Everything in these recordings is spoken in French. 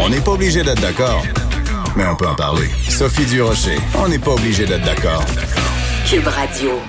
On n'est pas obligé d'être d'accord, mais on peut en parler. Sophie Durocher, on n'est pas obligé d'être d'accord. Cube Radio.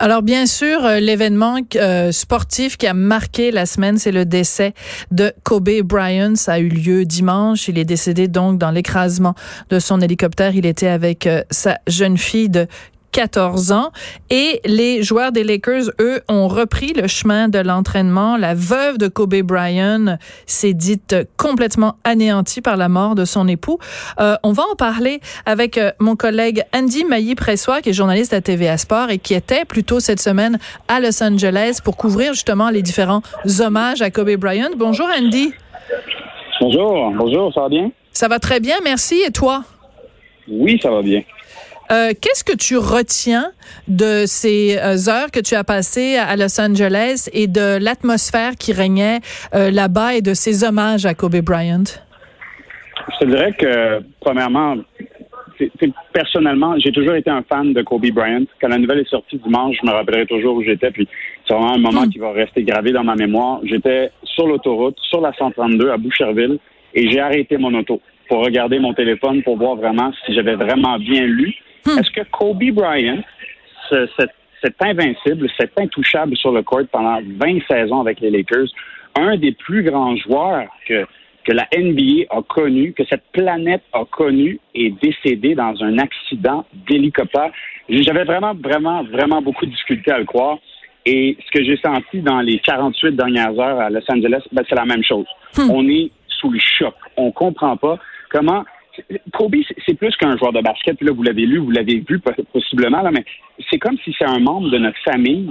Alors bien sûr, euh, l'événement euh, sportif qui a marqué la semaine, c'est le décès de Kobe Bryant. Ça a eu lieu dimanche. Il est décédé donc dans l'écrasement de son hélicoptère. Il était avec euh, sa jeune fille de 14 ans. Et les joueurs des Lakers, eux, ont repris le chemin de l'entraînement. La veuve de Kobe Bryant s'est dite complètement anéantie par la mort de son époux. Euh, on va en parler avec euh, mon collègue Andy Mailly-Pressois, qui est journaliste à TVA Sport et qui était plutôt cette semaine à Los Angeles pour couvrir justement les différents hommages à Kobe Bryant. Bonjour Andy. Bonjour, bonjour, ça va bien? Ça va très bien, merci. Et toi? Oui, ça va bien. Euh, qu'est-ce que tu retiens de ces euh, heures que tu as passées à Los Angeles et de l'atmosphère qui régnait euh, là-bas et de ces hommages à Kobe Bryant? Je te dirais que, premièrement, personnellement, j'ai toujours été un fan de Kobe Bryant. Quand la nouvelle est sortie dimanche, je me rappellerai toujours où j'étais. Puis c'est vraiment un moment hmm. qui va rester gravé dans ma mémoire. J'étais sur l'autoroute, sur la 132 à Boucherville, et j'ai arrêté mon auto pour regarder mon téléphone pour voir vraiment si j'avais vraiment bien lu Hmm. Est-ce que Kobe Bryant, cet, invincible, cet intouchable sur le court pendant 20 saisons avec les Lakers, un des plus grands joueurs que, que la NBA a connu, que cette planète a connu, est décédé dans un accident d'hélicoptère? J'avais vraiment, vraiment, vraiment beaucoup de difficultés à le croire. Et ce que j'ai senti dans les 48 dernières heures à Los Angeles, ben, c'est la même chose. Hmm. On est sous le choc. On comprend pas comment Kobe, c'est plus qu'un joueur de basket. là, vous l'avez lu, vous l'avez vu possiblement, là, mais c'est comme si c'est un membre de notre famille,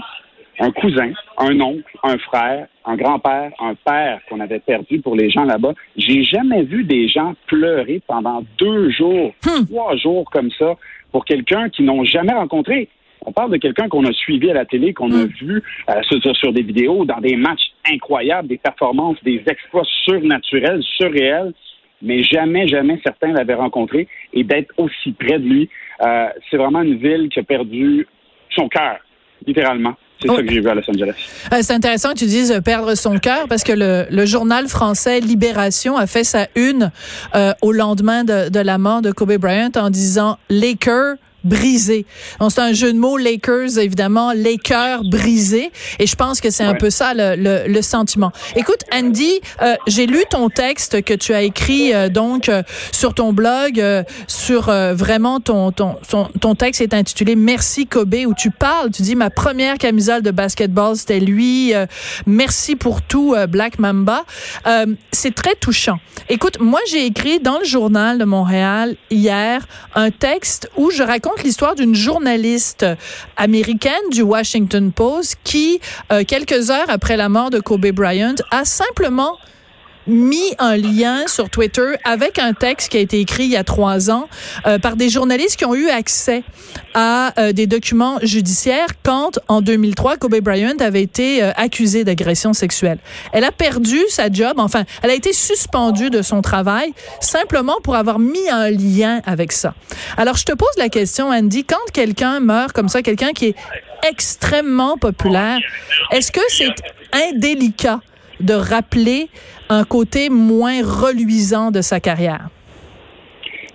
un cousin, un oncle, un frère, un grand-père, un père qu'on avait perdu pour les gens là-bas. J'ai jamais vu des gens pleurer pendant deux jours, hmm. trois jours comme ça pour quelqu'un qu'ils n'ont jamais rencontré. On parle de quelqu'un qu'on a suivi à la télé, qu'on a hmm. vu euh, sur, des vidéos, dans des matchs incroyables, des performances, des exploits surnaturels, surréels mais jamais, jamais certains l'avaient rencontré et d'être aussi près de lui. Euh, c'est vraiment une ville qui a perdu son cœur, littéralement. C'est ça que j'ai vu à Los Angeles. Euh, c'est intéressant que tu dises euh, perdre son cœur parce que le, le, journal français Libération a fait sa une au lendemain de, de, la mort de Kobe Bryant en disant Laker brisé. Donc c'est un jeu de mots Lakers évidemment, les cœurs brisés et je pense que c'est un peu ça le, le, le, sentiment. Écoute Andy, euh, j'ai lu ton texte que tu as écrit euh, donc euh, sur ton blog sur vraiment ton, ton ton ton texte est intitulé Merci Kobe où tu parles, tu dis ma première camisole de basketball c'était lui. merci pour tout Black Mamba. c'est très touchant. Écoute, moi j'ai écrit dans le journal de Montréal hier un texte où je raconte l'histoire d'une journaliste américaine du Washington Post qui, euh, quelques heures après la mort de Kobe Bryant, a simplement mis un lien sur Twitter avec un texte qui a été écrit il y a trois ans euh, par des journalistes qui ont eu accès à euh, des documents judiciaires quand, en 2003, Kobe Bryant avait été euh, accusé d'agression sexuelle. Elle a perdu sa job, enfin, elle a été suspendue de son travail simplement pour avoir mis un lien avec ça. Alors, je te pose la question, Andy, quand quelqu'un meurt comme ça, quelqu'un qui est extrêmement populaire, est-ce que c'est indélicat de rappeler un côté moins reluisant de sa carrière?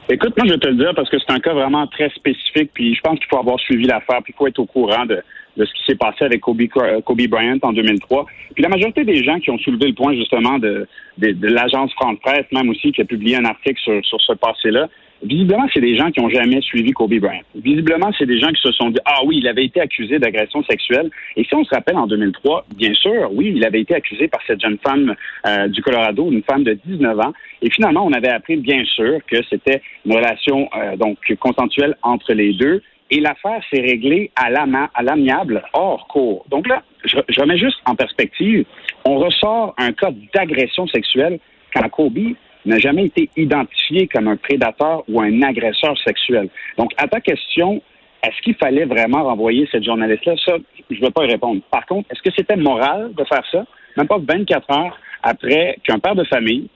Écoute, moi, je vais te le dire parce que c'est un cas vraiment très spécifique, puis je pense qu'il faut avoir suivi l'affaire, puis il faut être au courant de, de ce qui s'est passé avec Kobe, euh, Kobe Bryant en 2003. Puis la majorité des gens qui ont soulevé le point, justement, de, de, de l'agence France-Presse, même aussi, qui a publié un article sur, sur ce passé-là, Visiblement, c'est des gens qui n'ont jamais suivi Kobe Bryant. Visiblement, c'est des gens qui se sont dit Ah oui, il avait été accusé d'agression sexuelle. Et si on se rappelle en 2003, bien sûr, oui, il avait été accusé par cette jeune femme euh, du Colorado, une femme de 19 ans. Et finalement, on avait appris bien sûr que c'était une relation euh, donc consensuelle entre les deux et l'affaire s'est réglée à l'amiable hors cours. Donc là, je, je remets juste en perspective, on ressort un cas d'agression sexuelle quand Kobe n'a jamais été identifié comme un prédateur ou un agresseur sexuel. Donc, à ta question, est-ce qu'il fallait vraiment renvoyer cette journaliste-là? Ça, je ne vais pas répondre. Par contre, est-ce que c'était moral de faire ça? Même pas 24 heures après qu'un père de famille,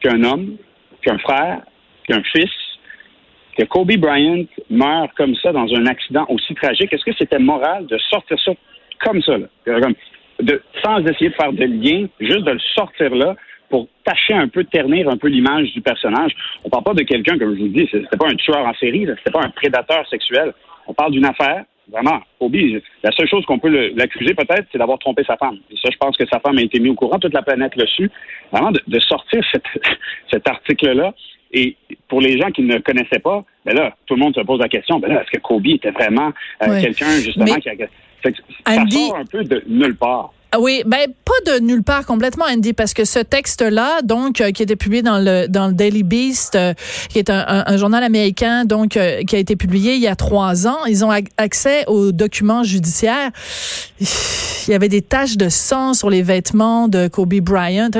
qu'un homme, qu'un frère, qu'un fils, que Kobe Bryant meurt comme ça dans un accident aussi tragique, est-ce que c'était moral de sortir ça comme ça, sans essayer de faire de lien, juste de le sortir là, pour tâcher un peu, ternir un peu l'image du personnage. On parle pas de quelqu'un, comme je vous dis, c'était pas un tueur en série, c'était pas un prédateur sexuel. On parle d'une affaire, vraiment, Kobe, la seule chose qu'on peut l'accuser peut-être, c'est d'avoir trompé sa femme. Et ça, je pense que sa femme a été mise au courant, toute la planète le su. Vraiment, de, sortir cet article-là. Et pour les gens qui ne le connaissaient pas, ben là, tout le monde se pose la question, ben là, est-ce que Kobe était vraiment euh, quelqu'un, justement, qui a... Ça sort un peu de nulle part. Oui, ben pas de nulle part complètement, Andy, parce que ce texte-là, donc, euh, qui était publié dans le dans le Daily Beast, euh, qui est un, un, journal américain, donc, euh, qui a été publié il y a trois ans, ils ont accès aux documents judiciaires. Il y avait des taches de sang sur les vêtements de Kobe Bryant.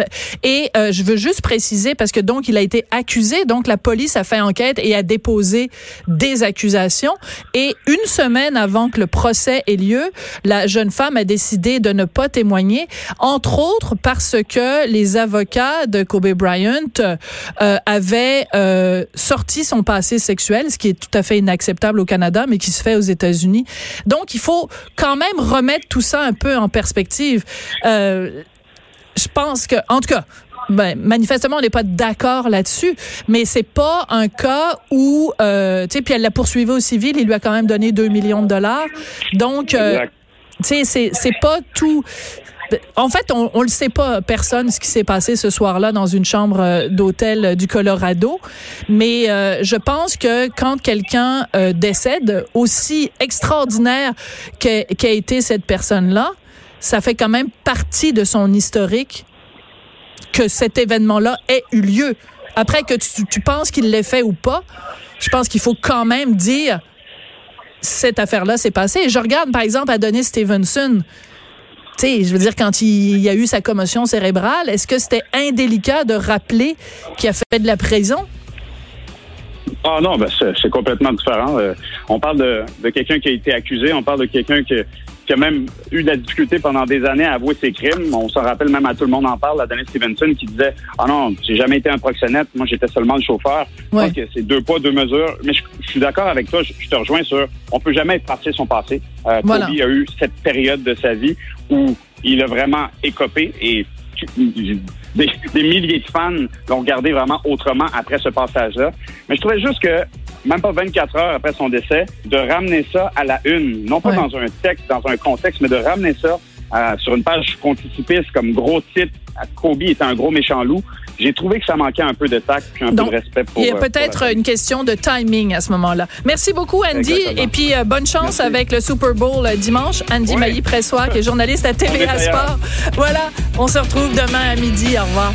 Et je veux juste préciser, parce que donc, il a été accusé, donc la police a fait enquête et a déposé des accusations. Et une semaine avant que le procès ait lieu, la jeune femme a décidé de ne pas témoigner, entre autres parce que les avocats de Kobe Bryant euh, avaient euh, sorti son passé sexuel, ce qui est tout à fait inacceptable au Canada, mais qui se fait aux États-Unis. Donc, il faut quand même remettre tout ça un peu en perspective. Euh, je pense que, en tout cas, ben, manifestement, on n'est pas d'accord là-dessus, mais c'est pas un cas où, tu sais, puis elle l'a poursuivi au civil, il lui a quand même donné 2 millions de dollars. Donc, tu sais, c'est pas tout. En fait, on, on le sait pas, personne, ce qui s'est passé ce soir-là dans une chambre euh, d'hôtel du Colorado. Mais euh, je pense que quand quelqu'un euh, décède, aussi extraordinaire qu'a été cette personne-là, ça fait quand même partie de son historique que cet événement-là ait eu lieu. Après que tu, tu penses qu'il l'ait fait ou pas, je pense qu'il faut quand même dire cette affaire-là s'est passée. Je regarde, par exemple, Adonis Stevenson. Tu sais, je veux dire, quand il, y a eu sa commotion cérébrale, est-ce que c'était indélicat de rappeler qu'il a fait de la prison? Ah non, ben c'est complètement différent. Euh, on parle de, de quelqu'un qui a été accusé, on parle de quelqu'un qui, qui a même eu de la difficulté pendant des années à avouer ses crimes. On s'en rappelle même à tout le monde en parle, la Dennis Stevenson qui disait Ah non, j'ai jamais été un proxénète, moi j'étais seulement le chauffeur. Ouais. Donc c'est deux poids, deux mesures. Mais je, suis d'accord avec toi, je, te rejoins sur on peut jamais effacer son passé. Euh, Kobe a eu cette période de sa vie où il a vraiment écopé et des, des milliers de fans l'ont regardé vraiment autrement après ce passage-là. Mais je trouvais juste que même pas 24 heures après son décès, de ramener ça à la une, non pas dans un texte, dans un contexte, mais de ramener ça euh, sur une page conticipiste comme gros titre, Kobe est un gros méchant loup. J'ai trouvé que ça manquait un peu de tact et un peu de respect pour. Il y a euh, peut-être une question de timing à ce moment-là. Merci beaucoup, Andy. Et puis, euh, bonne chance avec le Super Bowl dimanche. Andy Mailly-Pressoir, qui est journaliste à TVA Sport. Voilà, on se retrouve demain à midi. Au revoir.